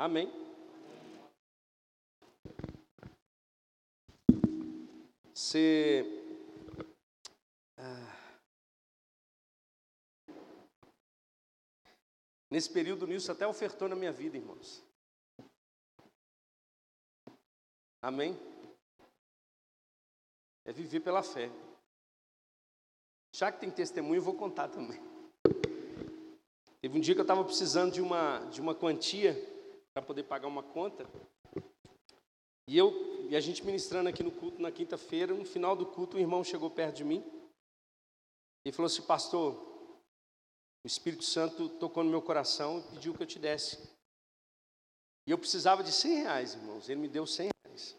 Amém. Você. Ah. Nesse período, o até ofertou na minha vida, irmãos. Amém? É viver pela fé. Já que tem testemunho, eu vou contar também. Teve um dia que eu estava precisando de uma, de uma quantia para poder pagar uma conta. E eu e a gente ministrando aqui no culto na quinta-feira, no final do culto, um irmão chegou perto de mim e falou assim: Pastor, o Espírito Santo tocou no meu coração e pediu que eu te desse. E eu precisava de 100 reais, irmãos. Ele me deu 100 reais.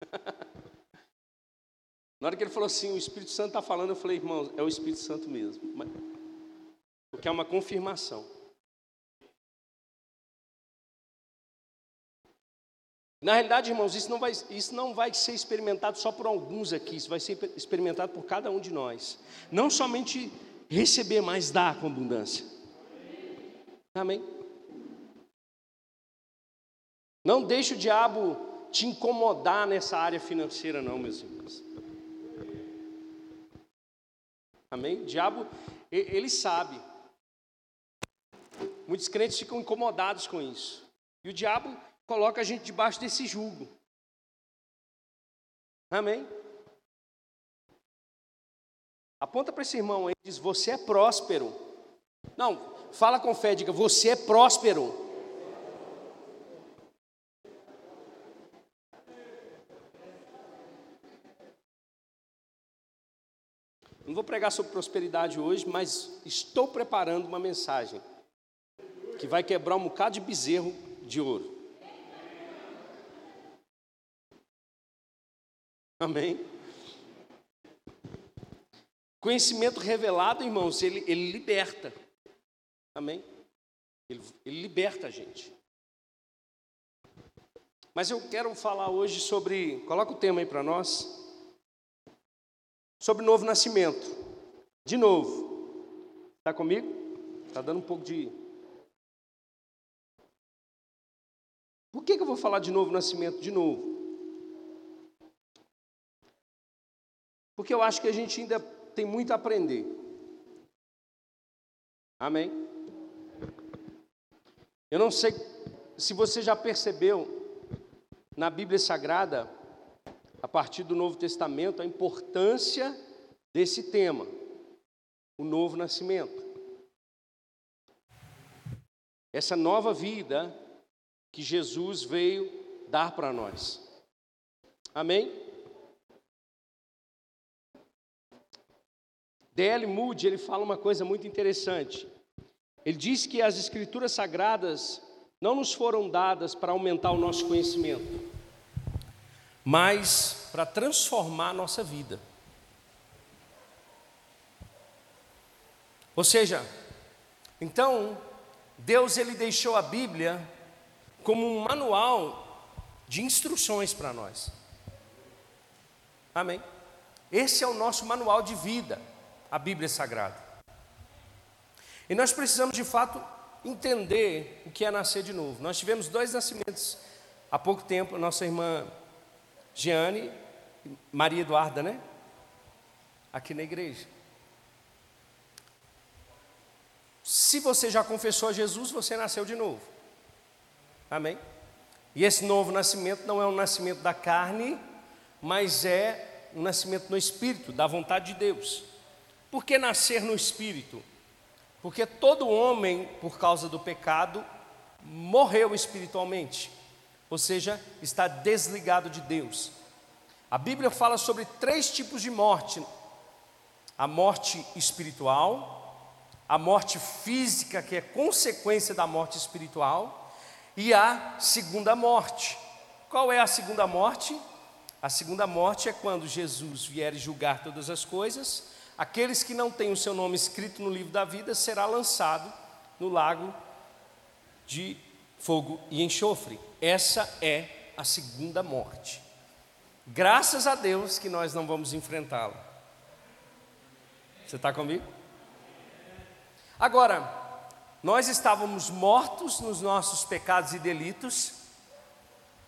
Na hora que ele falou assim, o Espírito Santo está falando, eu falei, irmão, é o Espírito Santo mesmo. Porque é uma confirmação. Na realidade, irmãos, isso não, vai, isso não vai ser experimentado só por alguns aqui, isso vai ser experimentado por cada um de nós. Não somente receber, mas dar com abundância. Amém? Não deixe o diabo te incomodar nessa área financeira, não, meus irmãos. Amém? O diabo, ele sabe. Muitos crentes ficam incomodados com isso. E o diabo coloca a gente debaixo desse jugo. Amém? Aponta para esse irmão aí e diz: Você é próspero. Não, fala com fé, diga: Você é próspero. Não vou pregar sobre prosperidade hoje, mas estou preparando uma mensagem que vai quebrar um bocado de bezerro de ouro. Amém? Conhecimento revelado, irmãos, ele, ele liberta. Amém? Ele, ele liberta a gente. Mas eu quero falar hoje sobre. Coloca o tema aí para nós. Sobre novo nascimento. De novo. Está comigo? Está dando um pouco de. Por que, que eu vou falar de novo nascimento? De novo. porque eu acho que a gente ainda tem muito a aprender. Amém? Eu não sei se você já percebeu na Bíblia Sagrada, a partir do Novo Testamento, a importância desse tema, o novo nascimento. Essa nova vida que Jesus veio dar para nós. Amém? D.L. Moody, ele fala uma coisa muito interessante. Ele diz que as escrituras sagradas não nos foram dadas para aumentar o nosso conhecimento, mas para transformar a nossa vida. Ou seja, então, Deus ele deixou a Bíblia como um manual de instruções para nós. Amém? Esse é o nosso manual de vida a Bíblia Sagrada. E nós precisamos de fato entender o que é nascer de novo. Nós tivemos dois nascimentos há pouco tempo, nossa irmã Jeane, Maria Eduarda, né? Aqui na igreja. Se você já confessou a Jesus, você nasceu de novo. Amém? E esse novo nascimento não é um nascimento da carne, mas é um nascimento no espírito, da vontade de Deus. Por que nascer no espírito? Porque todo homem, por causa do pecado, morreu espiritualmente, ou seja, está desligado de Deus. A Bíblia fala sobre três tipos de morte: a morte espiritual, a morte física, que é consequência da morte espiritual, e a segunda morte. Qual é a segunda morte? A segunda morte é quando Jesus vier julgar todas as coisas Aqueles que não têm o seu nome escrito no livro da vida será lançado no lago de fogo e enxofre. Essa é a segunda morte. Graças a Deus que nós não vamos enfrentá-la. Você está comigo? Agora, nós estávamos mortos nos nossos pecados e delitos,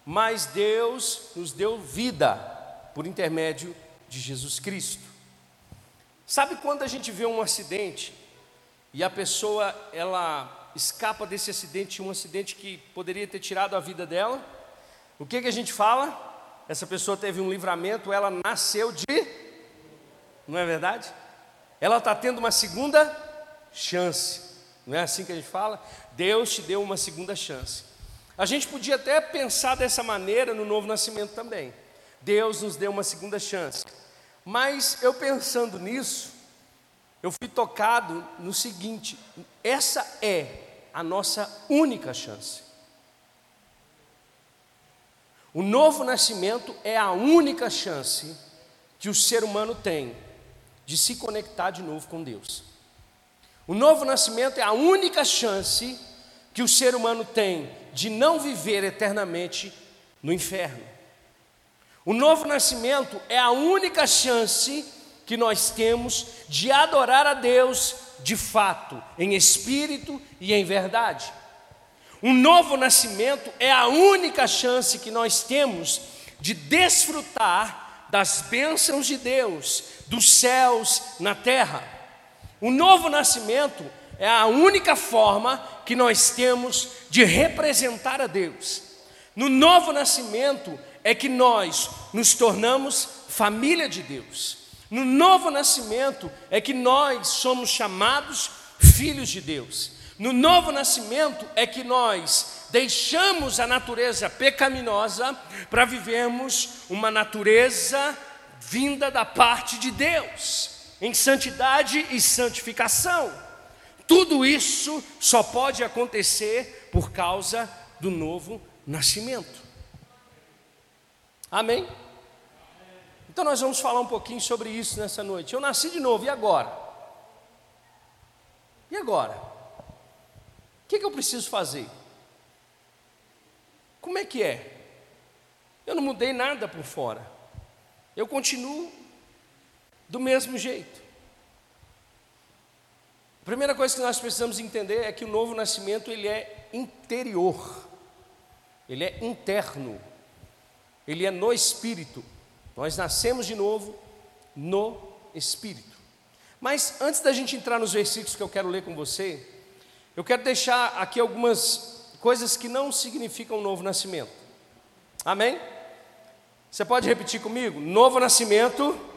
mas Deus nos deu vida por intermédio de Jesus Cristo. Sabe quando a gente vê um acidente e a pessoa ela escapa desse acidente, um acidente que poderia ter tirado a vida dela? O que que a gente fala? Essa pessoa teve um livramento, ela nasceu de Não é verdade? Ela está tendo uma segunda chance. Não é assim que a gente fala? Deus te deu uma segunda chance. A gente podia até pensar dessa maneira no novo nascimento também. Deus nos deu uma segunda chance. Mas eu pensando nisso, eu fui tocado no seguinte: essa é a nossa única chance. O novo nascimento é a única chance que o ser humano tem de se conectar de novo com Deus. O novo nascimento é a única chance que o ser humano tem de não viver eternamente no inferno. O novo nascimento é a única chance que nós temos de adorar a Deus de fato, em espírito e em verdade. Um novo nascimento é a única chance que nós temos de desfrutar das bênçãos de Deus, dos céus na terra. O novo nascimento é a única forma que nós temos de representar a Deus. No novo nascimento é que nós nos tornamos família de Deus. No novo nascimento é que nós somos chamados filhos de Deus. No novo nascimento é que nós deixamos a natureza pecaminosa para vivermos uma natureza vinda da parte de Deus em santidade e santificação. Tudo isso só pode acontecer por causa do novo nascimento. Amém? Então nós vamos falar um pouquinho sobre isso nessa noite. Eu nasci de novo, e agora? E agora? O que, que eu preciso fazer? Como é que é? Eu não mudei nada por fora. Eu continuo do mesmo jeito. A primeira coisa que nós precisamos entender é que o novo nascimento ele é interior, ele é interno, ele é no espírito. Nós nascemos de novo no espírito. Mas antes da gente entrar nos versículos que eu quero ler com você, eu quero deixar aqui algumas coisas que não significam novo nascimento. Amém? Você pode repetir comigo? Novo nascimento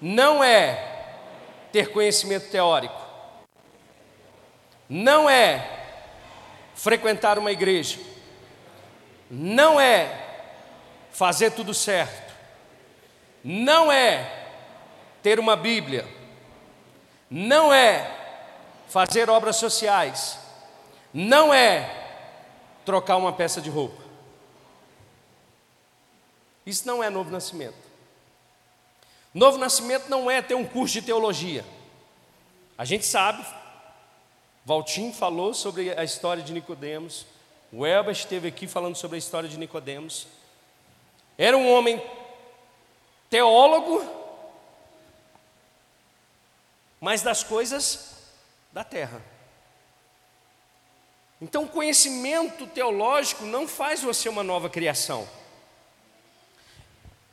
não é ter conhecimento teórico, não é frequentar uma igreja, não é fazer tudo certo, não é ter uma Bíblia, não é fazer obras sociais, não é trocar uma peça de roupa. Isso não é novo nascimento. Novo nascimento não é ter um curso de teologia. A gente sabe, Valtim falou sobre a história de Nicodemos, o Elba esteve aqui falando sobre a história de Nicodemos. Era um homem teólogo, mas das coisas da terra. Então, conhecimento teológico não faz você uma nova criação.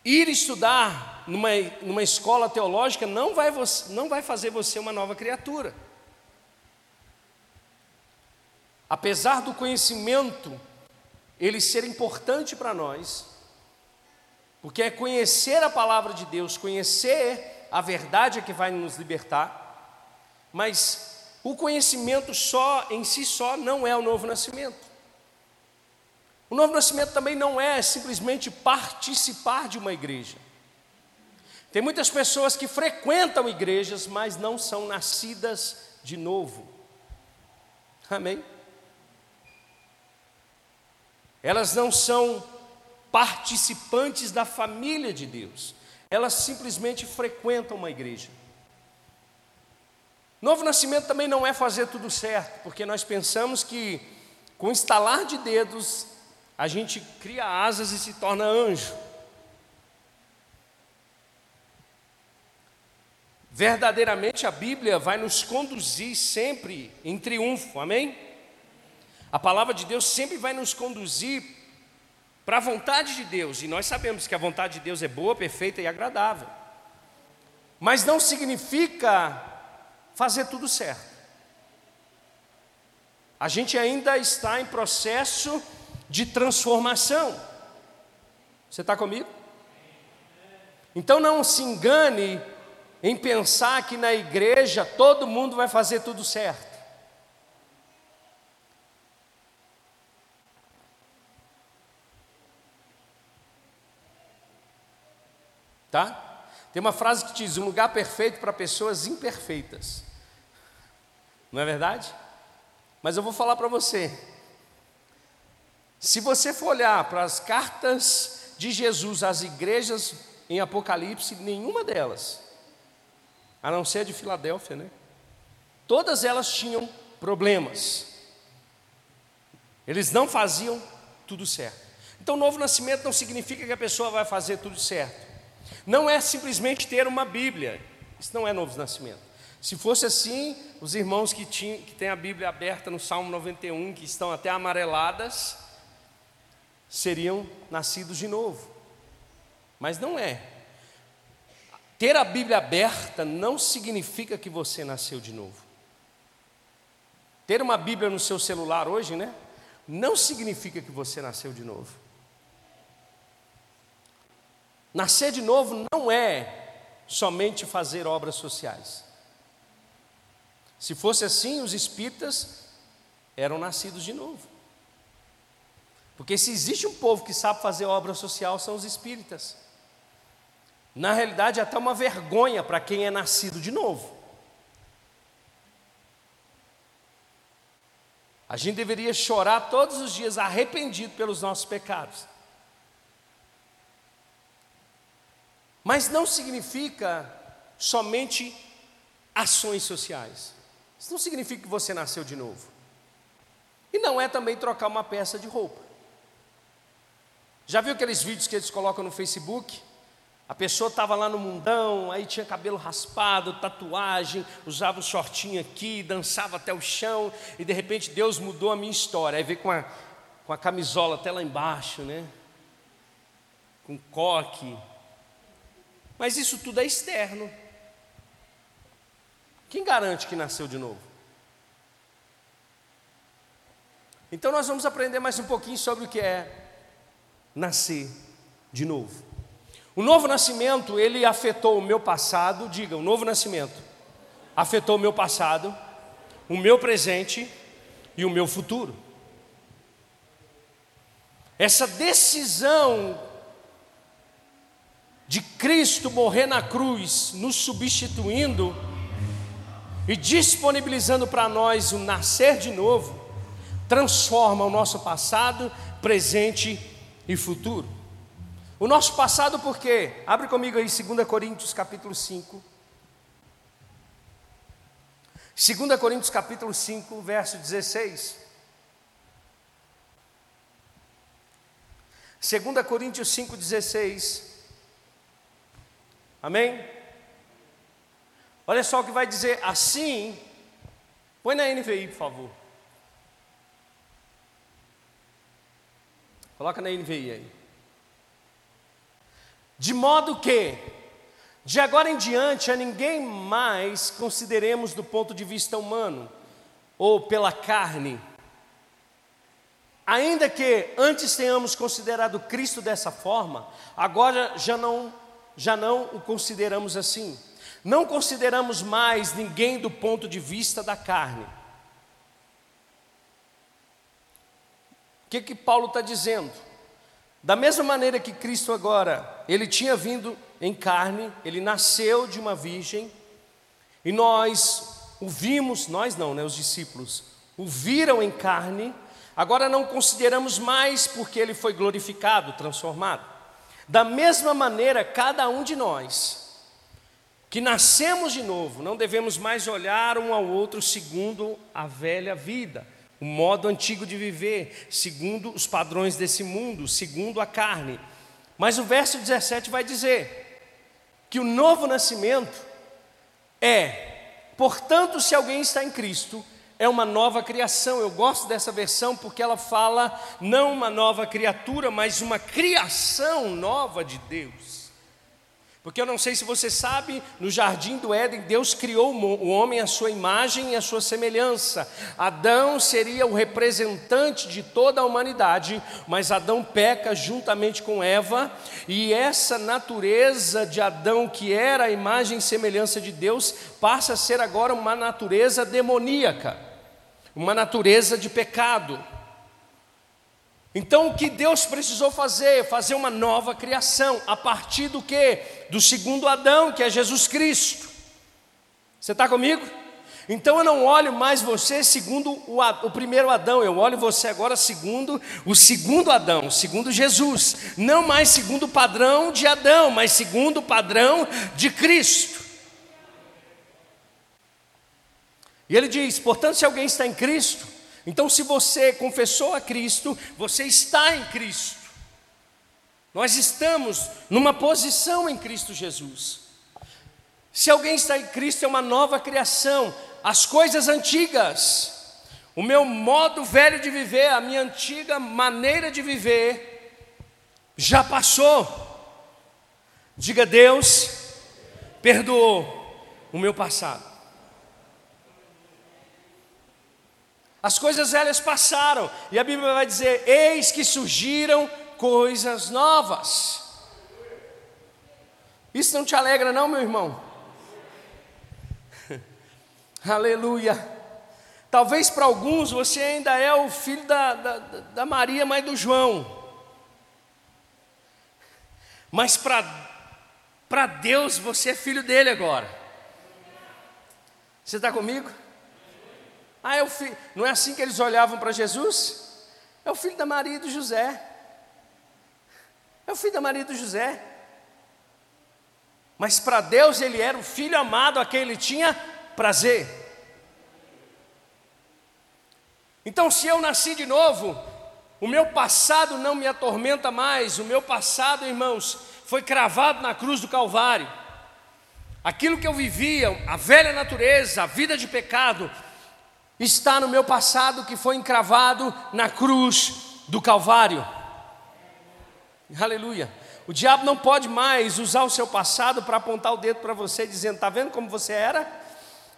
Ir estudar numa, numa escola teológica não vai, não vai fazer você uma nova criatura. Apesar do conhecimento ele ser importante para nós, porque é conhecer a palavra de Deus, conhecer a verdade é que vai nos libertar, mas o conhecimento só em si só não é o novo nascimento. O novo nascimento também não é simplesmente participar de uma igreja. Tem muitas pessoas que frequentam igrejas, mas não são nascidas de novo. Amém? Elas não são participantes da família de Deus, elas simplesmente frequentam uma igreja. Novo nascimento também não é fazer tudo certo, porque nós pensamos que com estalar de dedos a gente cria asas e se torna anjo. Verdadeiramente a Bíblia vai nos conduzir sempre em triunfo, amém? A palavra de Deus sempre vai nos conduzir para a vontade de Deus, e nós sabemos que a vontade de Deus é boa, perfeita e agradável. Mas não significa fazer tudo certo. A gente ainda está em processo de transformação. Você está comigo? Então não se engane em pensar que na igreja todo mundo vai fazer tudo certo. Tá? Tem uma frase que diz: um lugar perfeito para pessoas imperfeitas. Não é verdade? Mas eu vou falar para você. Se você for olhar para as cartas de Jesus às igrejas em Apocalipse, nenhuma delas, a não ser a de Filadélfia, né? Todas elas tinham problemas. Eles não faziam tudo certo. Então, novo nascimento não significa que a pessoa vai fazer tudo certo. Não é simplesmente ter uma Bíblia. Isso não é novo nascimento. Se fosse assim, os irmãos que, tinham, que têm a Bíblia aberta no Salmo 91, que estão até amareladas, seriam nascidos de novo. Mas não é. Ter a Bíblia aberta não significa que você nasceu de novo. Ter uma Bíblia no seu celular hoje, né? Não significa que você nasceu de novo. Nascer de novo não é somente fazer obras sociais. Se fosse assim, os espíritas eram nascidos de novo. Porque se existe um povo que sabe fazer obra social, são os espíritas. Na realidade, é até uma vergonha para quem é nascido de novo. A gente deveria chorar todos os dias arrependido pelos nossos pecados. Mas não significa somente ações sociais. Isso não significa que você nasceu de novo. E não é também trocar uma peça de roupa. Já viu aqueles vídeos que eles colocam no Facebook? A pessoa estava lá no mundão, aí tinha cabelo raspado, tatuagem, usava um shortinho aqui, dançava até o chão, e de repente Deus mudou a minha história. Aí veio com a, com a camisola até lá embaixo, né? Com coque. Mas isso tudo é externo. Quem garante que nasceu de novo? Então nós vamos aprender mais um pouquinho sobre o que é nascer de novo. O novo nascimento, ele afetou o meu passado, diga, o novo nascimento afetou o meu passado, o meu presente e o meu futuro. Essa decisão de Cristo morrer na cruz, nos substituindo e disponibilizando para nós o nascer de novo, transforma o nosso passado, presente e futuro. O nosso passado por quê? Abre comigo aí 2 Coríntios capítulo 5. 2 Coríntios capítulo 5, verso 16. 2 Coríntios 5, 16. Amém? Olha só o que vai dizer assim. Põe na NVI, por favor. Coloca na NVI aí. De modo que, de agora em diante, a ninguém mais consideremos do ponto de vista humano ou pela carne. Ainda que antes tenhamos considerado Cristo dessa forma, agora já não, já não o consideramos assim. Não consideramos mais ninguém do ponto de vista da carne. Que, que Paulo está dizendo? Da mesma maneira que Cristo agora, ele tinha vindo em carne, ele nasceu de uma virgem, e nós o vimos, nós não, né, os discípulos, o viram em carne, agora não consideramos mais porque ele foi glorificado, transformado. Da mesma maneira, cada um de nós, que nascemos de novo, não devemos mais olhar um ao outro segundo a velha vida, o modo antigo de viver, segundo os padrões desse mundo, segundo a carne. Mas o verso 17 vai dizer que o novo nascimento é: portanto, se alguém está em Cristo, é uma nova criação. Eu gosto dessa versão porque ela fala não uma nova criatura, mas uma criação nova de Deus. Porque eu não sei se você sabe, no jardim do Éden, Deus criou o homem à sua imagem e à sua semelhança. Adão seria o representante de toda a humanidade, mas Adão peca juntamente com Eva, e essa natureza de Adão, que era a imagem e semelhança de Deus, passa a ser agora uma natureza demoníaca, uma natureza de pecado. Então o que Deus precisou fazer? Fazer uma nova criação, a partir do que? Do segundo Adão, que é Jesus Cristo. Você está comigo? Então eu não olho mais você segundo o, o, primeiro Adão, eu olho você agora segundo o segundo Adão, segundo Jesus. Não mais segundo o padrão de Adão, mas segundo o padrão de Cristo. E ele diz: portanto, se alguém está em Cristo, então, se você confessou a Cristo, você está em Cristo. Nós estamos numa posição em Cristo Jesus. Se alguém está em Cristo, é uma nova criação. As coisas antigas, o meu modo velho de viver, a minha antiga maneira de viver, já passou. Diga, Deus perdoou o meu passado. As coisas velhas passaram, e a Bíblia vai dizer: Eis que surgiram coisas novas. Isso não te alegra, não, meu irmão? Aleluia. Talvez para alguns você ainda é o filho da, da, da Maria, mãe do João. Mas para Deus você é filho dele agora. Você está comigo? Ah, é o filho. Não é assim que eles olhavam para Jesus? É o filho da Maria e do José. É o filho da Maria e do José. Mas para Deus ele era o filho amado a quem ele tinha prazer. Então, se eu nasci de novo, o meu passado não me atormenta mais, o meu passado, irmãos, foi cravado na cruz do Calvário. Aquilo que eu vivia, a velha natureza, a vida de pecado, está no meu passado que foi encravado na cruz do Calvário. Aleluia. O diabo não pode mais usar o seu passado para apontar o dedo para você, dizendo: Está vendo como você era?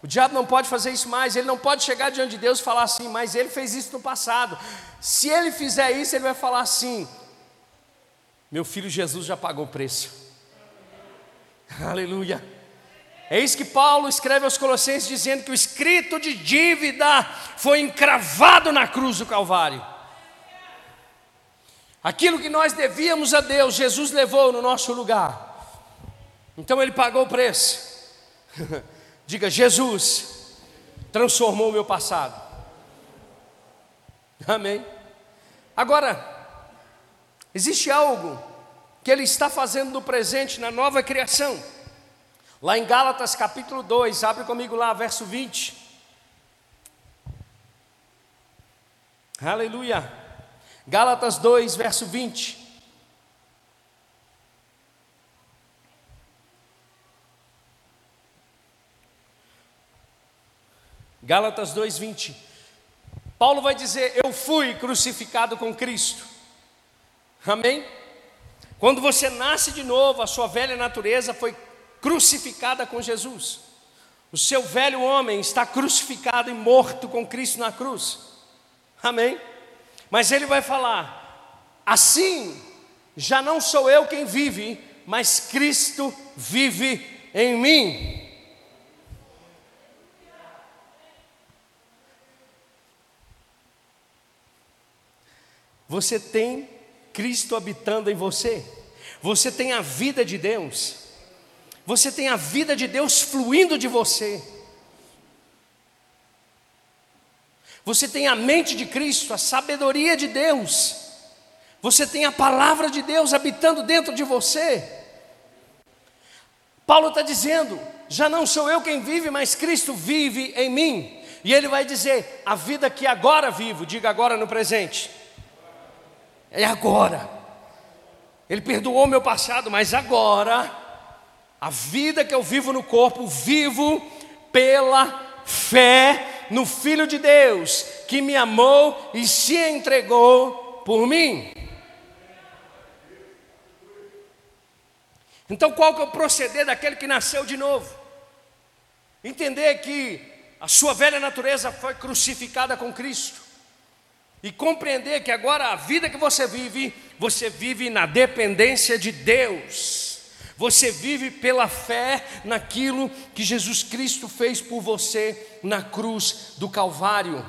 O diabo não pode fazer isso mais, ele não pode chegar diante de Deus e falar assim, mas ele fez isso no passado. Se ele fizer isso, ele vai falar assim: Meu filho Jesus já pagou o preço. Aleluia. Isso que Paulo escreve aos Colossenses, dizendo que o escrito de dívida foi encravado na cruz do Calvário. Aquilo que nós devíamos a Deus, Jesus levou no nosso lugar. Então ele pagou o preço. Diga, Jesus transformou o meu passado. Amém. Agora, existe algo que ele está fazendo no presente, na nova criação. Lá em Gálatas capítulo 2, abre comigo lá, verso 20. Aleluia. Gálatas 2, verso 20. Gálatas 2, 20. Paulo vai dizer: Eu fui crucificado com Cristo. Amém? Quando você nasce de novo, a sua velha natureza foi crucificada com Jesus. O seu velho homem está crucificado e morto com Cristo na cruz. Amém? Mas ele vai falar: assim, já não sou eu quem vive, mas Cristo vive em mim. Você tem Cristo habitando em você, você tem a vida de Deus você tem a vida de Deus fluindo de você. Você tem a mente de Cristo, a sabedoria de Deus. Você tem a palavra de Deus habitando dentro de você. Paulo está dizendo: já não sou eu quem vive, mas Cristo vive em mim. E ele vai dizer: a vida que agora vivo, diga agora no presente. É agora. Ele perdoou meu passado, mas agora A vida que eu vivo no corpo, vivo pela fé no Filho de Deus, que me amou e se entregou por mim. Então, qual que é o proceder daquele que nasceu de novo? Entender que a sua velha natureza foi crucificada com Cristo. E compreender que agora a vida que você vive, você vive na dependência de Deus. Você vive pela fé naquilo que Jesus Cristo fez por você na cruz do Calvário.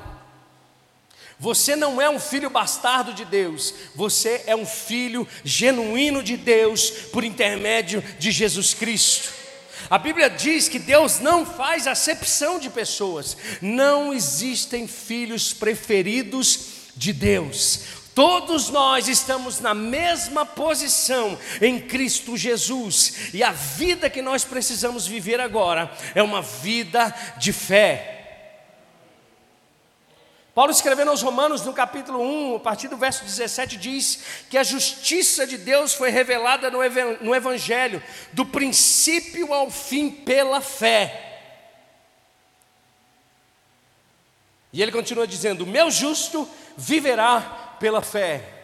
Você não é um filho bastardo de Deus, você é um filho genuíno de Deus por intermédio de Jesus Cristo. A Bíblia diz que Deus não faz acepção de pessoas, não existem filhos preferidos de Deus. Todos nós estamos na mesma posição em Cristo Jesus, e a vida que nós precisamos viver agora é uma vida de fé. Paulo escrevendo aos Romanos, no capítulo 1, a partir do verso 17, diz que a justiça de Deus foi revelada no Evangelho, do princípio ao fim, pela fé. E ele continua dizendo: O meu justo viverá pela fé.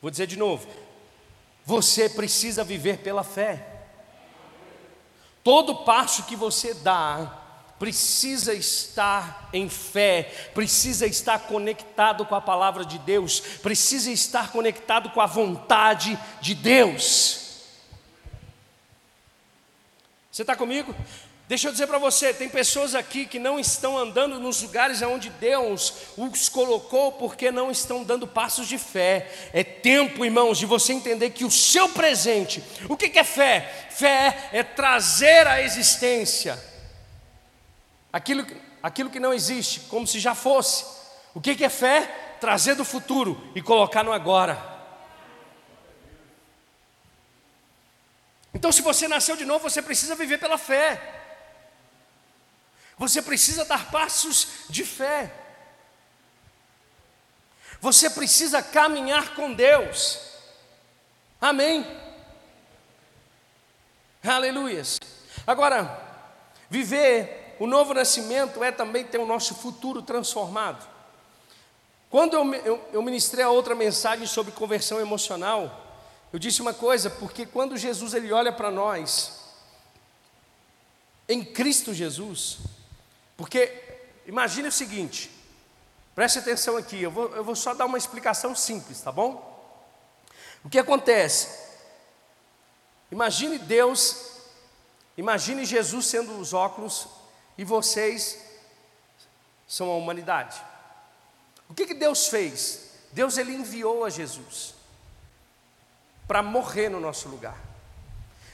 Vou dizer de novo: você precisa viver pela fé. Todo passo que você dá, precisa estar em fé, precisa estar conectado com a palavra de Deus, precisa estar conectado com a vontade de Deus. Você está comigo? Deixa eu dizer para você, tem pessoas aqui que não estão andando nos lugares onde Deus os colocou porque não estão dando passos de fé. É tempo, irmãos, de você entender que o seu presente, o que é fé? Fé é trazer à existência aquilo, aquilo que não existe, como se já fosse. O que, que é fé? Trazer do futuro e colocar no agora. Então, se você nasceu de novo, você precisa viver pela fé. Você precisa dar passos de fé. Você precisa caminhar com Deus. Amém. Aleluias. Agora, viver o novo nascimento é também ter o nosso futuro transformado. Quando eu, eu, eu ministrei a outra mensagem sobre conversão emocional, eu disse uma coisa, porque quando Jesus ele olha para nós, em Cristo Jesus, porque imagine o seguinte, preste atenção aqui, eu vou, eu vou só dar uma explicação simples, tá bom? O que acontece? Imagine Deus, imagine Jesus sendo os óculos e vocês são a humanidade. O que, que Deus fez? Deus ele enviou a Jesus para morrer no nosso lugar.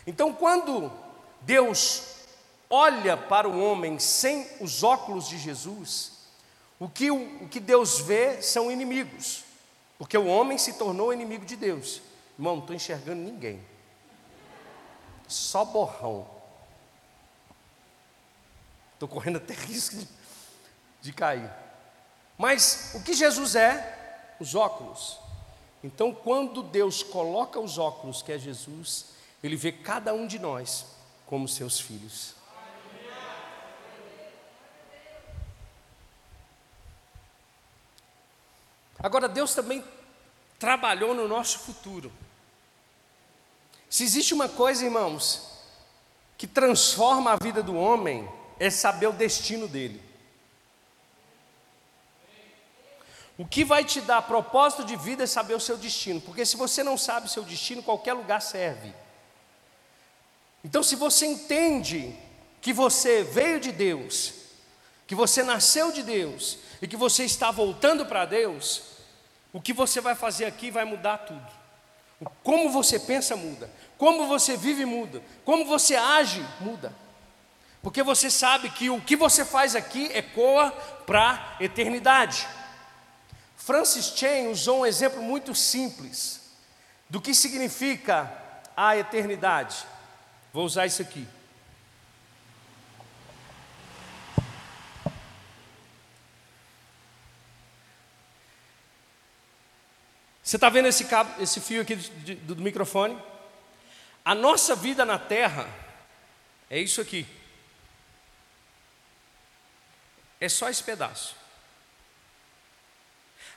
Então, quando Deus olha para o homem sem os óculos de Jesus, o que, o, o que Deus vê são inimigos, porque o homem se tornou inimigo de Deus. Irmão, não estou enxergando ninguém, só borrão. Estou correndo até risco de, de cair. Mas o que Jesus é? Os óculos. Então, quando Deus coloca os óculos, que é Jesus, Ele vê cada um de nós como seus filhos. Agora, Deus também trabalhou no nosso futuro. Se existe uma coisa, irmãos, que transforma a vida do homem, é saber o destino dele. O que vai te dar propósito de vida é saber o seu destino, porque se você não sabe o seu destino, qualquer lugar serve. Então, se você entende que você veio de Deus, que você nasceu de Deus e que você está voltando para Deus, o que você vai fazer aqui vai mudar tudo. Como você pensa muda, como você vive muda, como você age muda. Porque você sabe que o que você faz aqui ecoa para a eternidade. Francis Chan usou um exemplo muito simples do que significa a eternidade. Vou usar isso aqui. Você está vendo esse, cabo, esse fio aqui do, do, microfone? A nossa vida na terra é isso aqui. É só esse pedaço.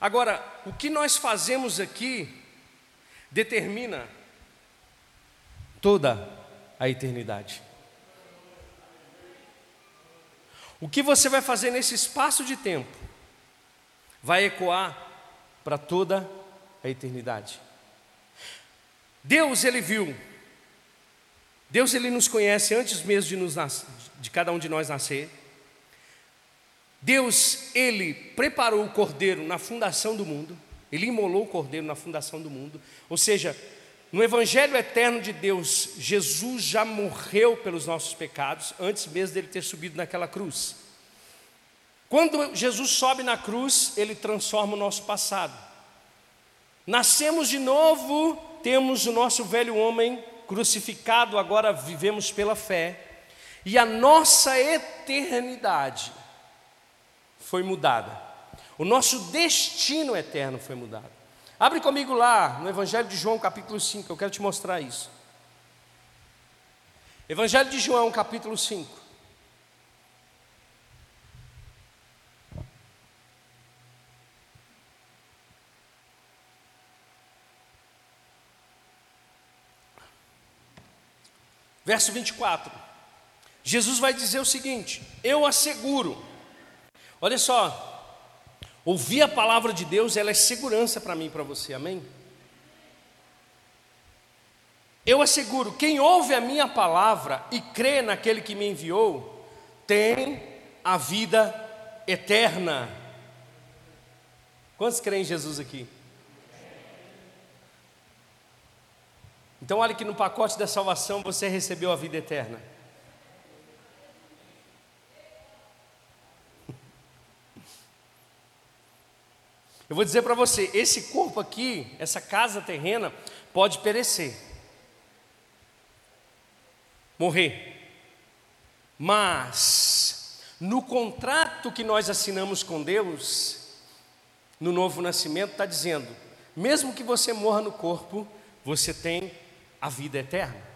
Agora, o que nós fazemos aqui determina toda a eternidade. O que você vai fazer nesse espaço de tempo vai ecoar para toda a eternidade. Deus, ele viu. Deus, ele nos conhece antes mesmo de, nos, de cada um de nós nascer. Deus, ele preparou o cordeiro na fundação do mundo. Ele imolou o cordeiro na fundação do mundo. Ou seja, no Evangelho eterno de Deus, Jesus já morreu pelos nossos pecados antes mesmo dele ter subido naquela cruz. Quando Jesus sobe na cruz, ele transforma o nosso passado. Nascemos de novo, temos o nosso velho homem crucificado, agora vivemos pela fé, e a nossa eternidade foi mudada. O nosso destino eterno foi mudado. Abre comigo lá no Evangelho de João, capítulo 5, eu quero te mostrar isso. Evangelho de João, capítulo 5. Verso 24. Jesus vai dizer o seguinte: Eu asseguro. Olha só, Ouvir a palavra de Deus, ela é segurança para mim e para você, amém? Eu asseguro, quem ouve a minha palavra e crê naquele que me enviou, tem a vida eterna. Quantos creem em Jesus aqui? Então, olha que no pacote da salvação você recebeu a vida eterna. Eu vou dizer para você: esse corpo aqui, essa casa terrena, pode perecer, morrer, mas no contrato que nós assinamos com Deus, no novo nascimento, está dizendo: mesmo que você morra no corpo, você tem a vida eterna.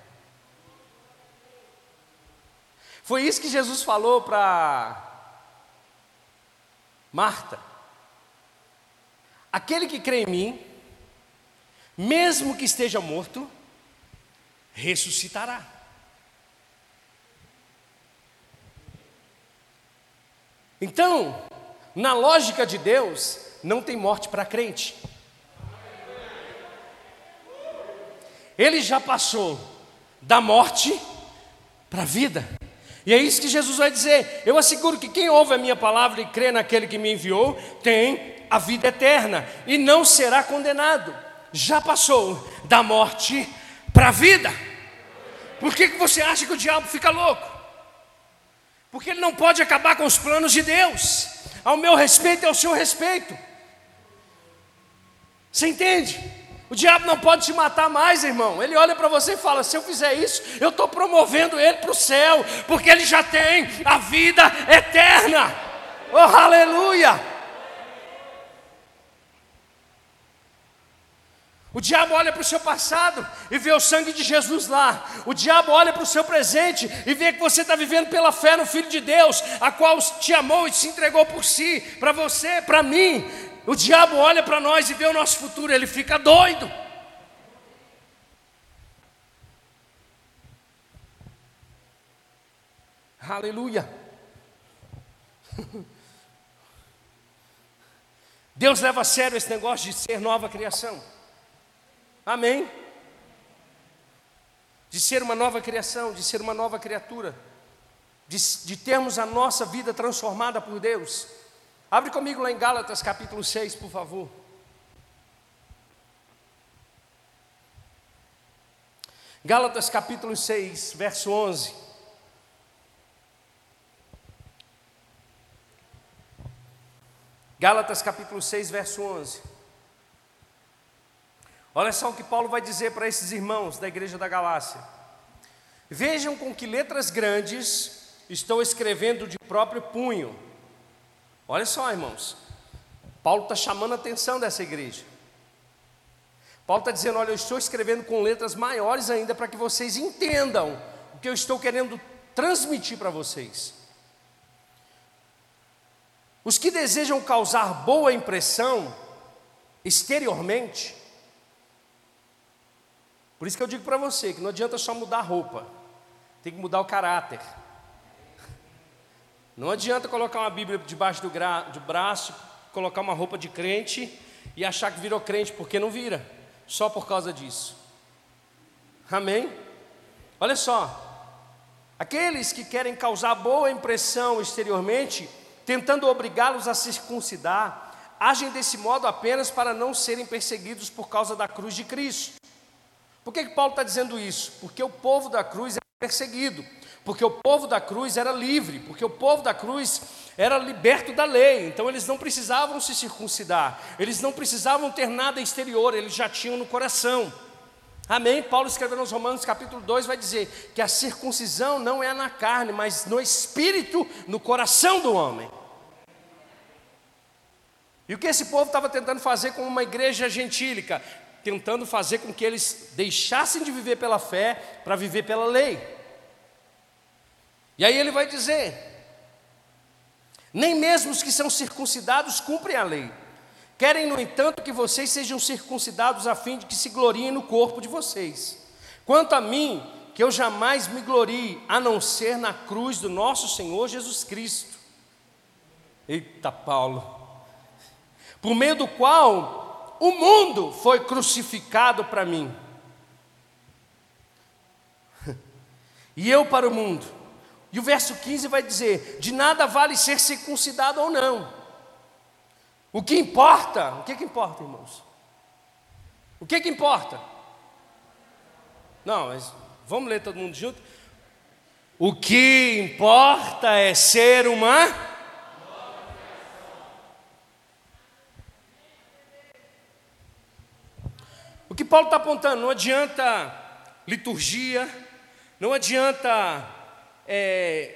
Foi isso que Jesus falou para Marta. Aquele que crê em mim, mesmo que esteja morto, ressuscitará. Então, na lógica de Deus, não tem morte para crente. Ele já passou da morte para a vida. E é isso que Jesus vai dizer. Eu asseguro que quem ouve a minha palavra e crê naquele que me enviou, tem a vida eterna e não será condenado. Já passou da morte para a vida. Por que, que você acha que o diabo fica louco? Porque ele não pode acabar com os planos de Deus. Ao meu respeito e ao seu respeito. Você entende? O diabo não pode te matar mais, irmão. Ele olha para você e fala: se eu fizer isso, eu estou promovendo ele para o céu, porque ele já tem a vida eterna. Oh, aleluia! O diabo olha para o seu passado e vê o sangue de Jesus lá. O diabo olha para o seu presente e vê que você está vivendo pela fé no Filho de Deus, a qual te amou e se entregou por si, para você, para mim. O diabo olha para nós e vê o nosso futuro, ele fica doido. Aleluia. Deus leva a sério esse negócio de ser nova criação. Amém? De ser uma nova criação, de ser uma nova criatura, de, de termos a nossa vida transformada por Deus. Abre comigo lá em Gálatas capítulo 6, por favor. Gálatas capítulo 6, verso 11. Gálatas capítulo 6, verso 11. Olha só o que Paulo vai dizer para esses irmãos da igreja da Galácia. Vejam com que letras grandes estou escrevendo de próprio punho. Olha só, irmãos. Paulo está chamando a atenção dessa igreja. Paulo está dizendo: olha, eu estou escrevendo com letras maiores ainda para que vocês entendam o que eu estou querendo transmitir para vocês. Os que desejam causar boa impressão exteriormente, por isso que eu digo para você que não adianta só mudar a roupa, tem que mudar o caráter. Não adianta colocar uma Bíblia debaixo do, do braço, colocar uma roupa de crente e achar que virou crente, porque não vira, só por causa disso. Amém? Olha só, aqueles que querem causar boa impressão exteriormente, tentando obrigá-los a circuncidar, agem desse modo apenas para não serem perseguidos por causa da cruz de Cristo. Por que, que Paulo está dizendo isso? Porque o povo da cruz era perseguido, porque o povo da cruz era livre, porque o povo da cruz era liberto da lei, então eles não precisavam se circuncidar, eles não precisavam ter nada exterior, eles já tinham no coração. Amém? Paulo escreveu nos Romanos capítulo 2 vai dizer que a circuncisão não é na carne, mas no espírito, no coração do homem. E o que esse povo estava tentando fazer com uma igreja gentílica? Tentando fazer com que eles deixassem de viver pela fé para viver pela lei. E aí ele vai dizer: nem mesmo os que são circuncidados cumprem a lei. Querem, no entanto, que vocês sejam circuncidados a fim de que se gloriem no corpo de vocês. Quanto a mim, que eu jamais me glorie, a não ser na cruz do nosso Senhor Jesus Cristo. Eita, Paulo. Por meio do qual o mundo foi crucificado para mim. E eu para o mundo. E o verso 15 vai dizer: De nada vale ser circuncidado ou não o que importa, o que, que importa, irmãos? O que, que importa? Não, mas vamos ler todo mundo junto? O que importa é ser uma. O que Paulo está apontando, não adianta liturgia, não adianta é,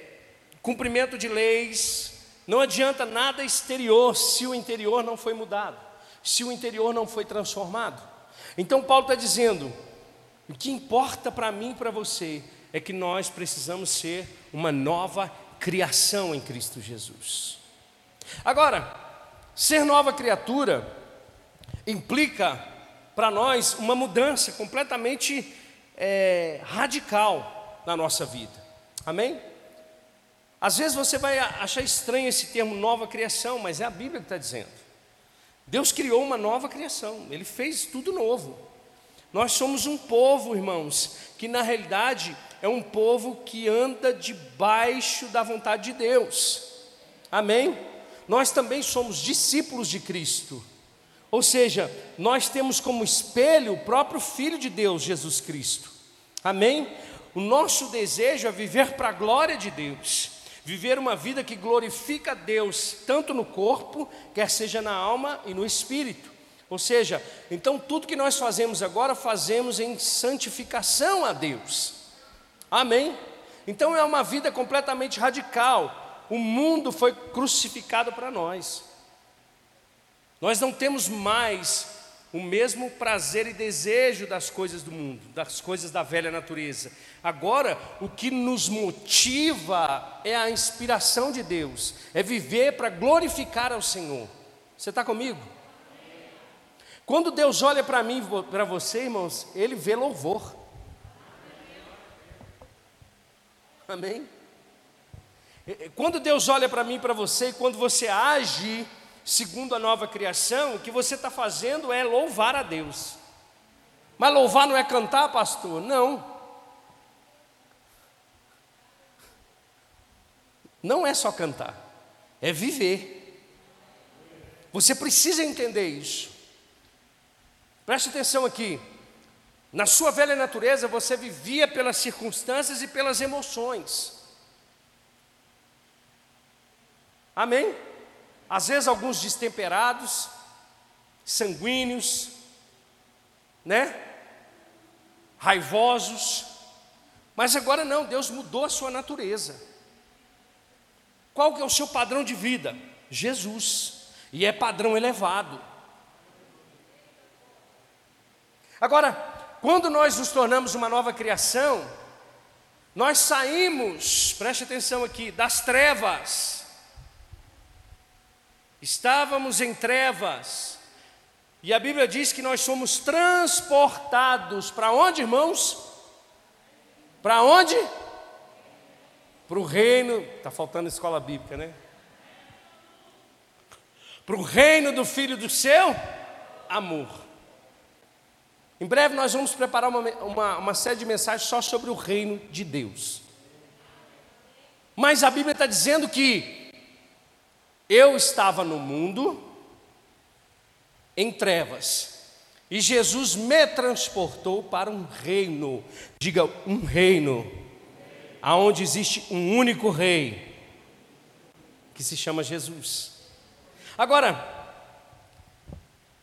cumprimento de leis, não adianta nada exterior se o interior não foi mudado, se o interior não foi transformado. Então Paulo está dizendo: o que importa para mim e para você é que nós precisamos ser uma nova criação em Cristo Jesus. Agora, ser nova criatura implica para nós uma mudança completamente é, radical na nossa vida. Amém? Às vezes você vai achar estranho esse termo nova criação, mas é a Bíblia que está dizendo. Deus criou uma nova criação, Ele fez tudo novo. Nós somos um povo, irmãos, que na realidade é um povo que anda debaixo da vontade de Deus. Amém? Nós também somos discípulos de Cristo. Ou seja, nós temos como espelho o próprio Filho de Deus, Jesus Cristo. Amém? O nosso desejo é viver para a glória de Deus viver uma vida que glorifica a Deus, tanto no corpo, quer seja na alma e no espírito. Ou seja, então tudo que nós fazemos agora, fazemos em santificação a Deus. Amém? Então é uma vida completamente radical. O mundo foi crucificado para nós. Nós não temos mais o mesmo prazer e desejo das coisas do mundo, das coisas da velha natureza. Agora, o que nos motiva é a inspiração de Deus, é viver para glorificar ao Senhor. Você está comigo? Quando Deus olha para mim, para você, irmãos, Ele vê louvor. Amém? Quando Deus olha para mim, para você, quando você age segundo a nova criação, o que você está fazendo é louvar a Deus. Mas louvar não é cantar, pastor? Não. Não é só cantar, é viver. Você precisa entender isso. Preste atenção aqui. Na sua velha natureza, você vivia pelas circunstâncias e pelas emoções. Amém? Às vezes alguns destemperados, sanguíneos, né? Raivosos. Mas agora não, Deus mudou a sua natureza. Qual que é o seu padrão de vida? Jesus. E é padrão elevado. Agora, quando nós nos tornamos uma nova criação, nós saímos, preste atenção aqui, das trevas. Estávamos em trevas. E a Bíblia diz que nós somos transportados para onde, irmãos? Para onde? Para o reino. Está faltando escola bíblica, né? Para o reino do Filho do seu amor. Em breve nós vamos preparar uma, uma, uma série de mensagens só sobre o reino de Deus. Mas a Bíblia está dizendo que eu estava no mundo em trevas, e Jesus me transportou para um reino, diga um reino, aonde existe um único rei, que se chama Jesus. Agora,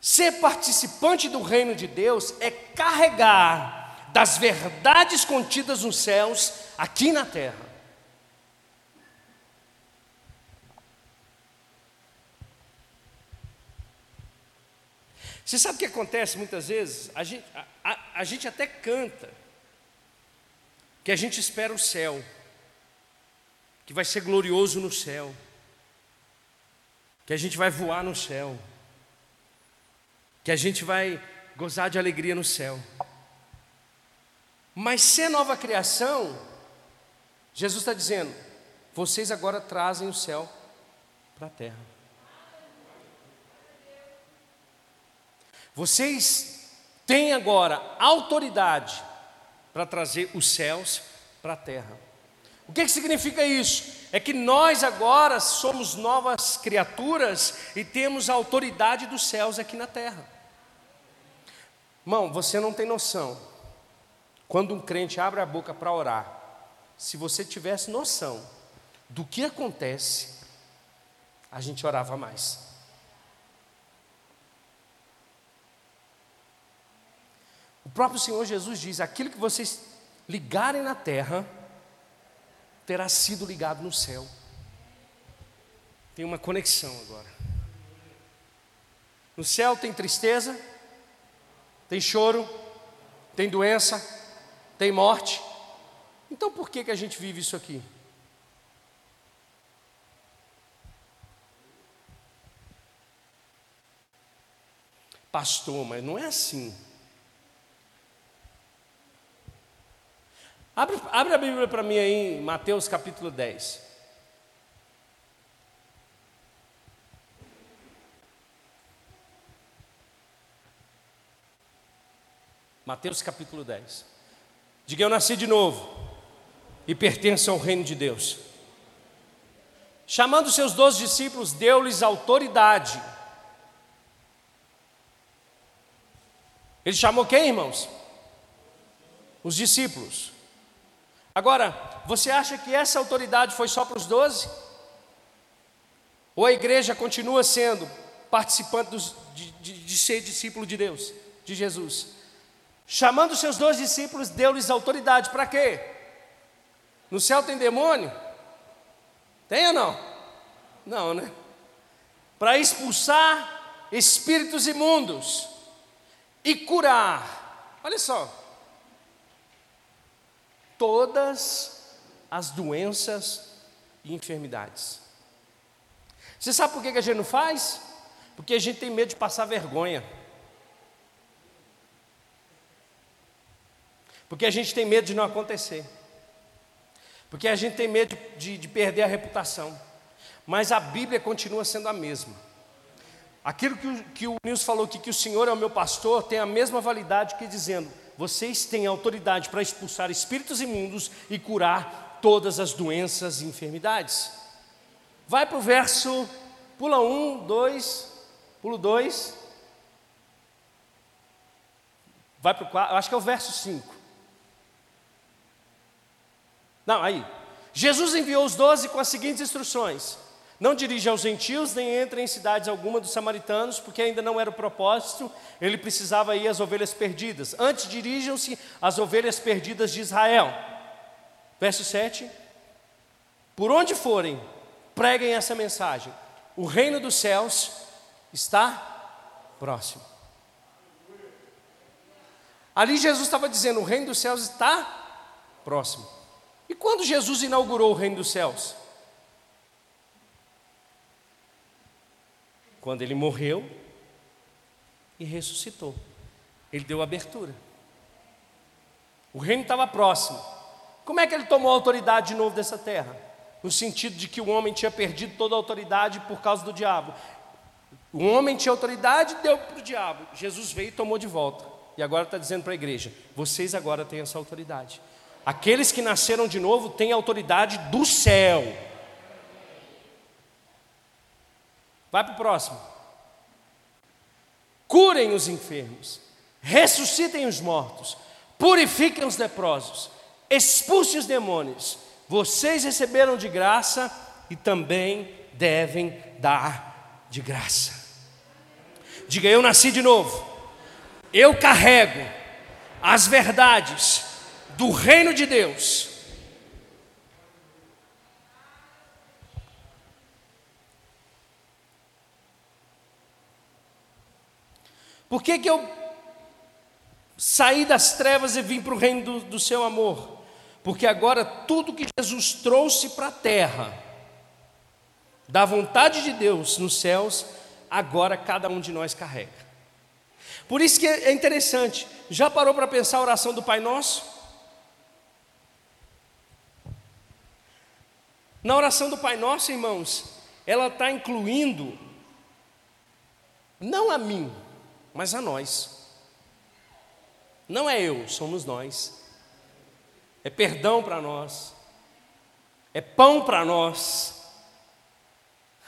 Ser participante do reino de Deus é carregar das verdades contidas nos céus aqui na terra. Você sabe o que acontece muitas vezes? A gente, a, a, a gente até canta que a gente espera o céu, que vai ser glorioso no céu, que a gente vai voar no céu que a gente vai gozar de alegria no céu. Mas ser nova criação, Jesus está dizendo, vocês agora trazem o céu para a terra. Vocês têm agora autoridade para trazer os céus para a terra. O que, que significa isso? É que nós agora somos novas criaturas e temos a autoridade dos céus aqui na terra. Irmão, você não tem noção. Quando um crente abre a boca para orar, se você tivesse noção do que acontece, a gente orava mais. Próprio Senhor Jesus diz: aquilo que vocês ligarem na terra, terá sido ligado no céu. Tem uma conexão agora. No céu tem tristeza, tem choro, tem doença, tem morte. Então por que, que a gente vive isso aqui? Pastor, mas não é assim. Abre, abre a Bíblia para mim aí em Mateus capítulo 10. Mateus capítulo 10. Diga: Eu nasci de novo e pertenço ao reino de Deus. Chamando seus doze discípulos, deu-lhes autoridade. Ele chamou quem, irmãos? Os discípulos. Agora, você acha que essa autoridade foi só para os doze? Ou a igreja continua sendo participante dos, de, de, de ser discípulo de Deus, de Jesus? Chamando seus dois discípulos, deu-lhes autoridade. Para quê? No céu tem demônio? Tem ou não? Não, né? Para expulsar espíritos imundos e curar. Olha só. Todas as doenças e enfermidades. Você sabe por que a gente não faz? Porque a gente tem medo de passar vergonha. Porque a gente tem medo de não acontecer. Porque a gente tem medo de, de perder a reputação. Mas a Bíblia continua sendo a mesma. Aquilo que o, que o falou aqui, que o Senhor é o meu pastor, tem a mesma validade que dizendo: vocês têm autoridade para expulsar espíritos imundos e curar todas as doenças e enfermidades. Vai para o verso, pula um, dois, pulo dois. Vai para o quatro, acho que é o verso 5. Não, aí. Jesus enviou os doze com as seguintes instruções: Não dirija aos gentios, nem entre em cidades alguma dos samaritanos, porque ainda não era o propósito, ele precisava ir às ovelhas perdidas. Antes dirijam-se às ovelhas perdidas de Israel. Verso 7. Por onde forem, preguem essa mensagem: o reino dos céus está próximo. Ali Jesus estava dizendo: o reino dos céus está próximo. E quando Jesus inaugurou o reino dos céus? Quando ele morreu e ressuscitou. Ele deu abertura. O reino estava próximo. Como é que ele tomou a autoridade de novo dessa terra? No sentido de que o homem tinha perdido toda a autoridade por causa do diabo. O homem tinha autoridade, deu para o diabo. Jesus veio e tomou de volta. E agora está dizendo para a igreja: vocês agora têm essa autoridade. Aqueles que nasceram de novo têm a autoridade do céu. Vai para o próximo. Curem os enfermos, ressuscitem os mortos, purifiquem os leprosos, expulsem os demônios. Vocês receberam de graça e também devem dar de graça. Diga, eu nasci de novo. Eu carrego as verdades do reino de Deus. Por que, que eu saí das trevas e vim para o reino do, do seu amor? Porque agora tudo que Jesus trouxe para a terra, da vontade de Deus nos céus, agora cada um de nós carrega. Por isso que é interessante, já parou para pensar a oração do Pai Nosso? Na oração do Pai Nosso, irmãos, ela está incluindo não a mim, mas a nós. Não é eu, somos nós. É perdão para nós. É pão para nós.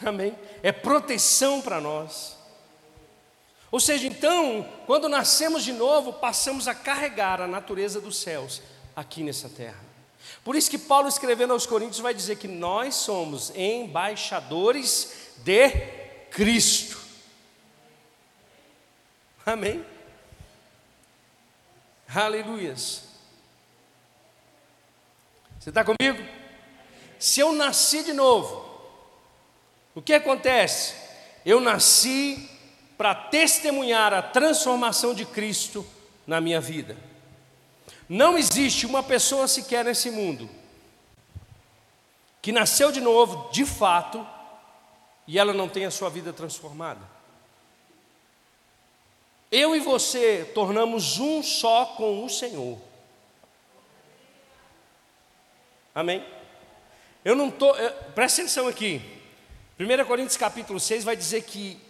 Amém? É proteção para nós. Ou seja, então, quando nascemos de novo, passamos a carregar a natureza dos céus aqui nessa terra. Por isso que Paulo escrevendo aos Coríntios vai dizer que nós somos embaixadores de Cristo. Amém? Aleluias. Você está comigo? Se eu nasci de novo, o que acontece? Eu nasci para testemunhar a transformação de Cristo na minha vida. Não existe uma pessoa sequer nesse mundo que nasceu de novo, de fato, e ela não tem a sua vida transformada. Eu e você tornamos um só com o Senhor. Amém? Eu não estou. Presta atenção aqui. 1 Coríntios capítulo 6 vai dizer que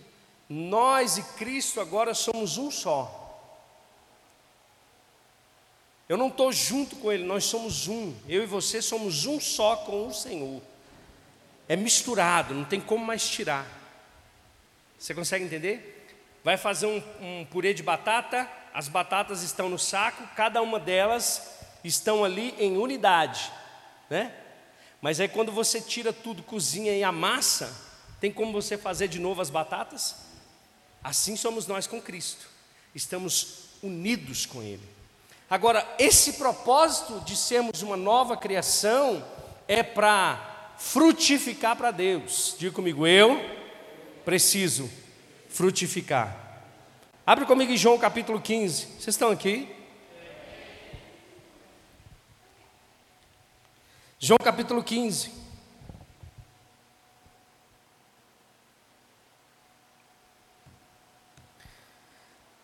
nós e Cristo agora somos um só. Eu não estou junto com Ele, nós somos um. Eu e você somos um só com o Senhor. É misturado, não tem como mais tirar. Você consegue entender? Vai fazer um, um purê de batata, as batatas estão no saco, cada uma delas estão ali em unidade, né? Mas aí quando você tira tudo, cozinha e amassa, tem como você fazer de novo as batatas? Assim somos nós com Cristo. Estamos unidos com Ele. Agora, esse propósito de sermos uma nova criação é para frutificar para Deus. Diga comigo, eu preciso frutificar. Abre comigo em João capítulo 15. Vocês estão aqui? João capítulo 15.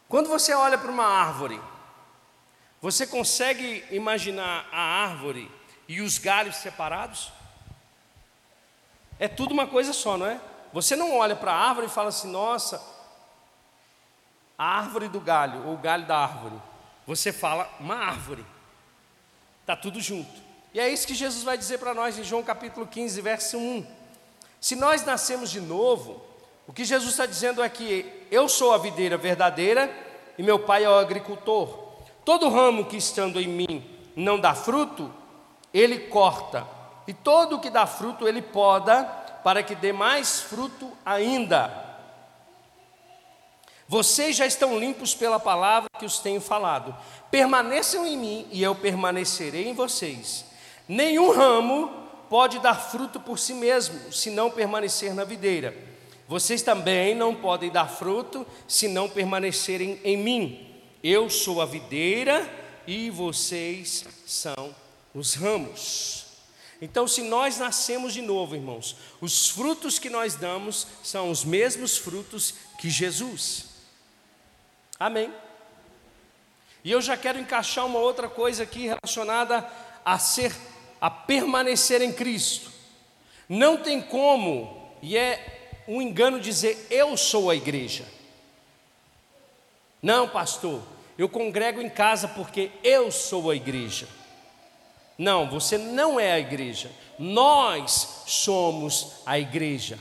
Quando você olha para uma árvore, você consegue imaginar a árvore e os galhos separados? É tudo uma coisa só, não é? Você não olha para a árvore e fala assim, nossa, a árvore do galho, ou o galho da árvore. Você fala uma árvore. Está tudo junto. E é isso que Jesus vai dizer para nós em João capítulo 15, verso 1. Se nós nascemos de novo, o que Jesus está dizendo é que eu sou a videira verdadeira e meu pai é o agricultor. Todo ramo que estando em mim não dá fruto, ele corta, e todo o que dá fruto ele poda, para que dê mais fruto ainda. Vocês já estão limpos pela palavra que os tenho falado. Permaneçam em mim e eu permanecerei em vocês. Nenhum ramo pode dar fruto por si mesmo, se não permanecer na videira. Vocês também não podem dar fruto se não permanecerem em mim. Eu sou a videira e vocês são os ramos. Então, se nós nascemos de novo, irmãos, os frutos que nós damos são os mesmos frutos que Jesus. Amém. E eu já quero encaixar uma outra coisa aqui relacionada a ser, a permanecer em Cristo. Não tem como, e é um engano dizer eu sou a igreja. Não, pastor, eu congrego em casa porque eu sou a igreja. Não, você não é a igreja. Nós somos a igreja.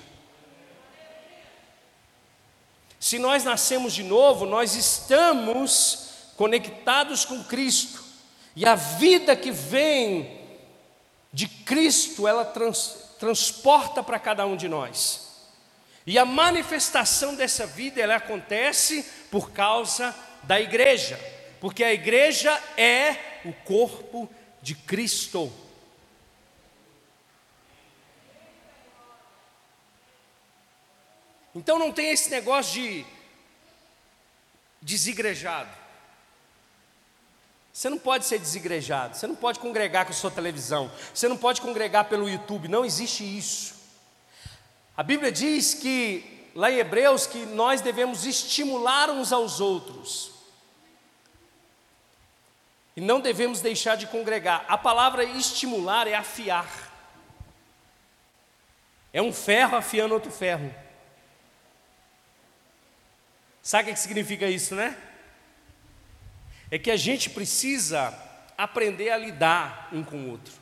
Se nós nascemos de novo, nós estamos conectados com Cristo. E a vida que vem de Cristo, ela trans, transporta para cada um de nós. E a manifestação dessa vida, ela acontece por causa da igreja, porque a igreja é o corpo de Cristo. Então não tem esse negócio de desigrejado. Você não pode ser desigrejado, você não pode congregar com a sua televisão, você não pode congregar pelo YouTube, não existe isso. A Bíblia diz que, lá em Hebreus, que nós devemos estimular uns aos outros, e não devemos deixar de congregar. A palavra estimular é afiar, é um ferro afiando outro ferro. Sabe o que significa isso, né? é que a gente precisa aprender a lidar um com o outro.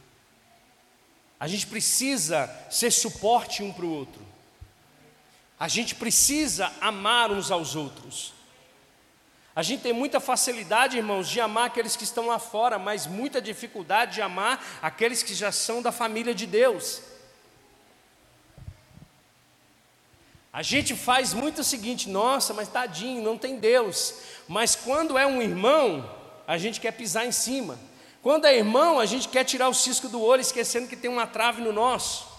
A gente precisa ser suporte um para o outro. A gente precisa amar uns aos outros. A gente tem muita facilidade, irmãos, de amar aqueles que estão lá fora, mas muita dificuldade de amar aqueles que já são da família de Deus. A gente faz muito o seguinte, nossa, mas tadinho, não tem Deus. Mas quando é um irmão, a gente quer pisar em cima. Quando é irmão, a gente quer tirar o cisco do olho, esquecendo que tem uma trave no nosso.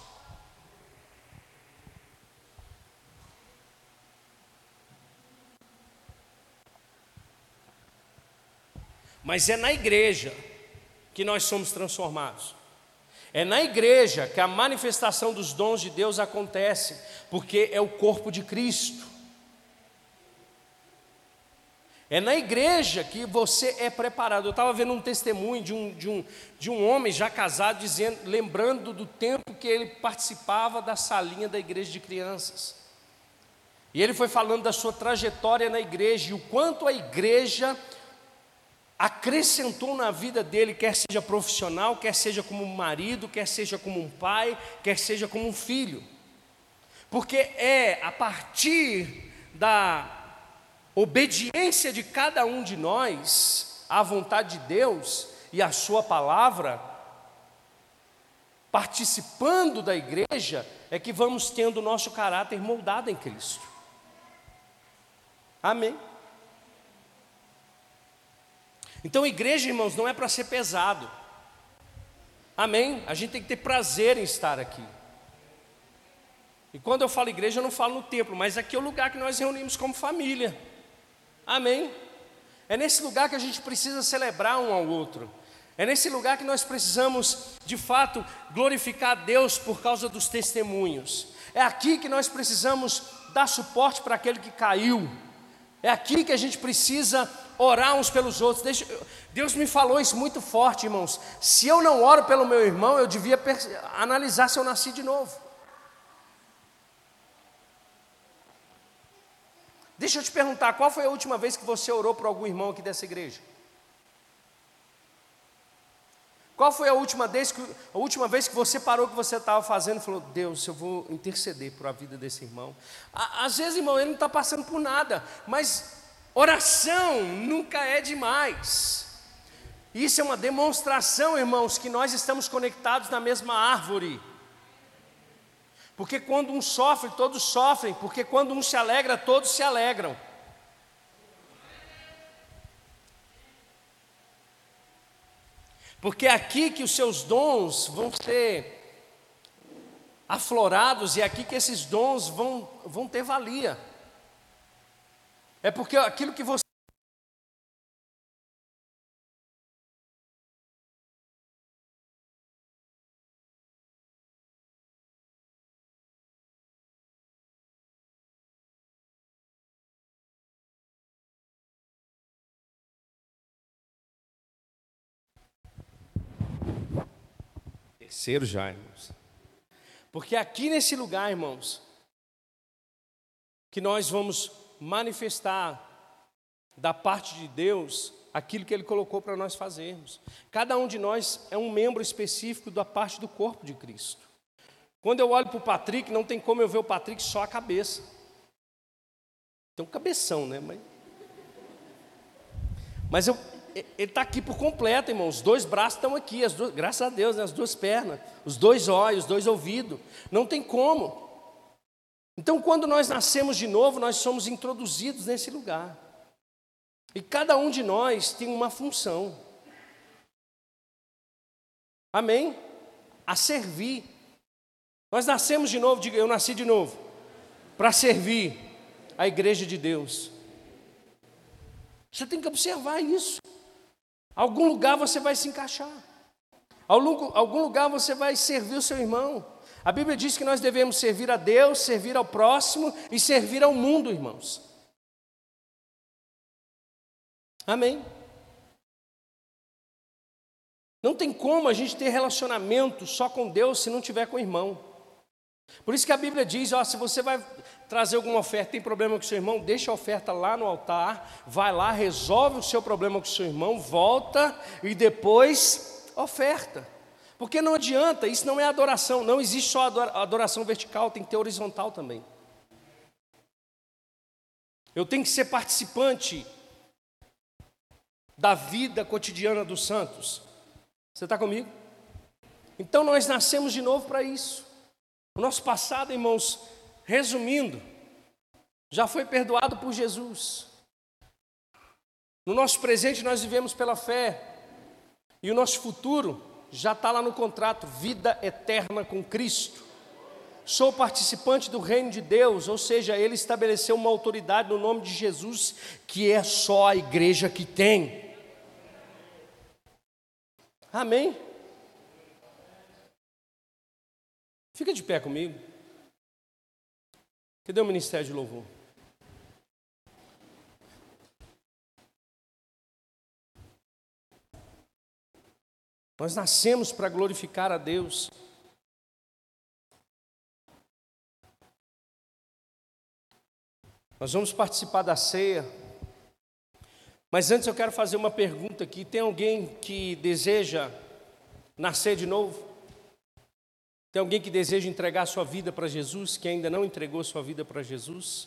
Mas é na igreja que nós somos transformados. É na igreja que a manifestação dos dons de Deus acontece, porque é o corpo de Cristo. É na igreja que você é preparado. Eu estava vendo um testemunho de um, de, um, de um homem já casado, dizendo, lembrando do tempo que ele participava da salinha da igreja de crianças. E ele foi falando da sua trajetória na igreja e o quanto a igreja acrescentou na vida dele, quer seja profissional, quer seja como marido, quer seja como um pai, quer seja como um filho. Porque é a partir da obediência de cada um de nós à vontade de Deus e à Sua palavra, participando da igreja, é que vamos tendo o nosso caráter moldado em Cristo. Amém. Então, igreja, irmãos, não é para ser pesado. Amém? A gente tem que ter prazer em estar aqui. E quando eu falo igreja, eu não falo no templo, mas aqui é o lugar que nós reunimos como família. Amém? É nesse lugar que a gente precisa celebrar um ao outro. É nesse lugar que nós precisamos, de fato, glorificar a Deus por causa dos testemunhos. É aqui que nós precisamos dar suporte para aquele que caiu. É aqui que a gente precisa orar uns pelos outros. Deixa, Deus me falou isso muito forte, irmãos. Se eu não oro pelo meu irmão, eu devia analisar se eu nasci de novo. Deixa eu te perguntar, qual foi a última vez que você orou por algum irmão aqui dessa igreja? Qual foi a última vez que, a última vez que você parou que você estava fazendo e falou, Deus, eu vou interceder por a vida desse irmão? Às vezes, irmão, ele não está passando por nada, mas Oração nunca é demais. Isso é uma demonstração, irmãos, que nós estamos conectados na mesma árvore. Porque quando um sofre, todos sofrem. Porque quando um se alegra, todos se alegram. Porque é aqui que os seus dons vão ser aflorados e é aqui que esses dons vão, vão ter valia. É porque aquilo que você Terceiro já, irmãos. Porque aqui nesse lugar, irmãos, que nós vamos manifestar da parte de Deus aquilo que Ele colocou para nós fazermos. Cada um de nós é um membro específico da parte do corpo de Cristo. Quando eu olho para o Patrick, não tem como eu ver o Patrick só a cabeça. Tem um cabeção, né? Mas, Mas eu, ele está aqui por completo, irmão. Os dois braços estão aqui, as duas, graças a Deus, né? as duas pernas, os dois olhos, os dois ouvidos. Não tem como. Então, quando nós nascemos de novo, nós somos introduzidos nesse lugar. E cada um de nós tem uma função. Amém? A servir. Nós nascemos de novo, diga eu nasci de novo, para servir a igreja de Deus. Você tem que observar isso. Algum lugar você vai se encaixar. Algum lugar você vai servir o seu irmão. A Bíblia diz que nós devemos servir a Deus, servir ao próximo e servir ao mundo, irmãos. Amém. Não tem como a gente ter relacionamento só com Deus se não tiver com o irmão. Por isso que a Bíblia diz: ó, se você vai trazer alguma oferta, tem problema com seu irmão, deixa a oferta lá no altar, vai lá, resolve o seu problema com seu irmão, volta e depois oferta. Porque não adianta, isso não é adoração, não existe só adoração vertical, tem que ter horizontal também. Eu tenho que ser participante da vida cotidiana dos santos. Você está comigo? Então nós nascemos de novo para isso. O nosso passado, irmãos, resumindo, já foi perdoado por Jesus. No nosso presente nós vivemos pela fé. E o nosso futuro já está lá no contrato, vida eterna com Cristo. Sou participante do reino de Deus, ou seja, Ele estabeleceu uma autoridade no nome de Jesus, que é só a igreja que tem. Amém? Fica de pé comigo. Cadê o ministério de louvor? Nós nascemos para glorificar a Deus. Nós vamos participar da ceia. Mas antes eu quero fazer uma pergunta aqui. Tem alguém que deseja nascer de novo? Tem alguém que deseja entregar sua vida para Jesus, que ainda não entregou sua vida para Jesus?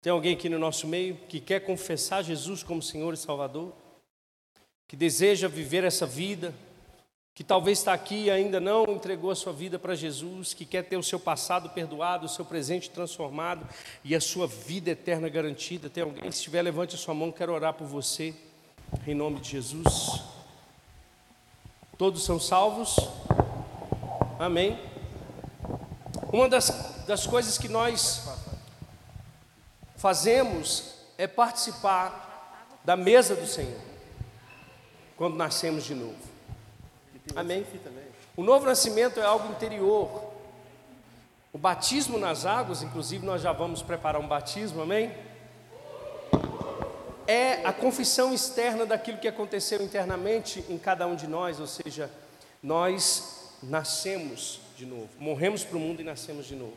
Tem alguém aqui no nosso meio que quer confessar Jesus como Senhor e Salvador? Que deseja viver essa vida? Que talvez está aqui e ainda não entregou a sua vida para Jesus, que quer ter o seu passado perdoado, o seu presente transformado e a sua vida eterna garantida. Tem alguém? Se estiver, levante a sua mão, quero orar por você, em nome de Jesus. Todos são salvos? Amém. Uma das, das coisas que nós fazemos é participar da mesa do Senhor, quando nascemos de novo. Amém? O novo nascimento é algo interior. O batismo nas águas, inclusive nós já vamos preparar um batismo, amém? É a confissão externa daquilo que aconteceu internamente em cada um de nós, ou seja, nós nascemos de novo, morremos para o mundo e nascemos de novo.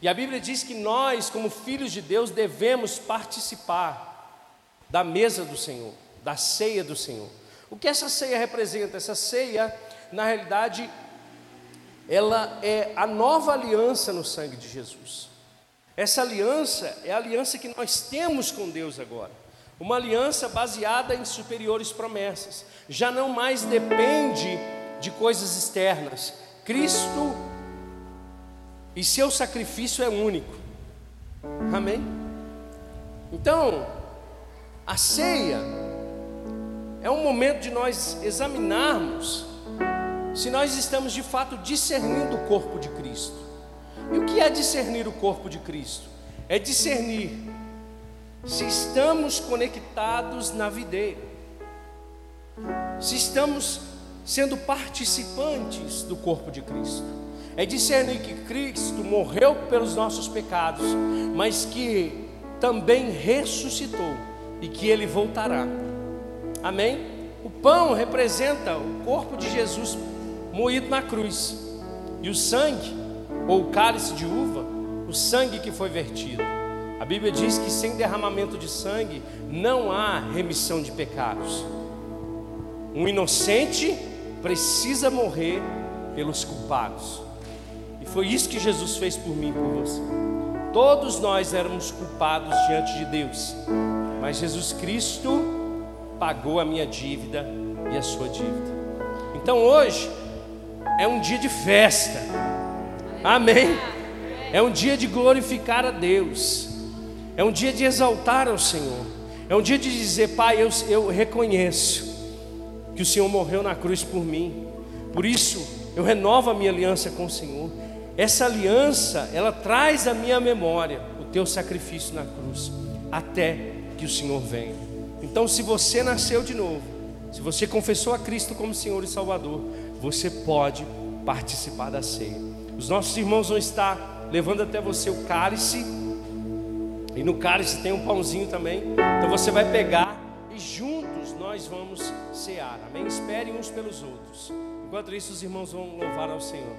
E a Bíblia diz que nós, como filhos de Deus, devemos participar da mesa do Senhor, da ceia do Senhor. O que essa ceia representa? Essa ceia, na realidade, ela é a nova aliança no sangue de Jesus. Essa aliança é a aliança que nós temos com Deus agora. Uma aliança baseada em superiores promessas. Já não mais depende de coisas externas. Cristo e seu sacrifício é único. Amém? Então, a ceia é um momento de nós examinarmos se nós estamos de fato discernindo o corpo de Cristo. E o que é discernir o corpo de Cristo? É discernir se estamos conectados na videira, se estamos sendo participantes do corpo de Cristo. É discernir que Cristo morreu pelos nossos pecados, mas que também ressuscitou e que Ele voltará. Amém? O pão representa o corpo de Jesus moído na cruz. E o sangue, ou o cálice de uva, o sangue que foi vertido. A Bíblia diz que sem derramamento de sangue não há remissão de pecados. Um inocente precisa morrer pelos culpados. E foi isso que Jesus fez por mim e por você. Todos nós éramos culpados diante de Deus, mas Jesus Cristo pagou a minha dívida e a sua dívida. Então hoje é um dia de festa, amém? É um dia de glorificar a Deus, é um dia de exaltar ao Senhor, é um dia de dizer, Pai, eu, eu reconheço que o Senhor morreu na cruz por mim. Por isso, eu renovo a minha aliança com o Senhor. Essa aliança, ela traz à minha memória o teu sacrifício na cruz, até que o Senhor venha. Então, se você nasceu de novo, se você confessou a Cristo como Senhor e Salvador, você pode participar da ceia. Os nossos irmãos vão estar levando até você o cálice, e no cálice tem um pãozinho também. Então você vai pegar e juntos nós vamos cear. Amém? Esperem uns pelos outros. Enquanto isso, os irmãos vão louvar ao Senhor.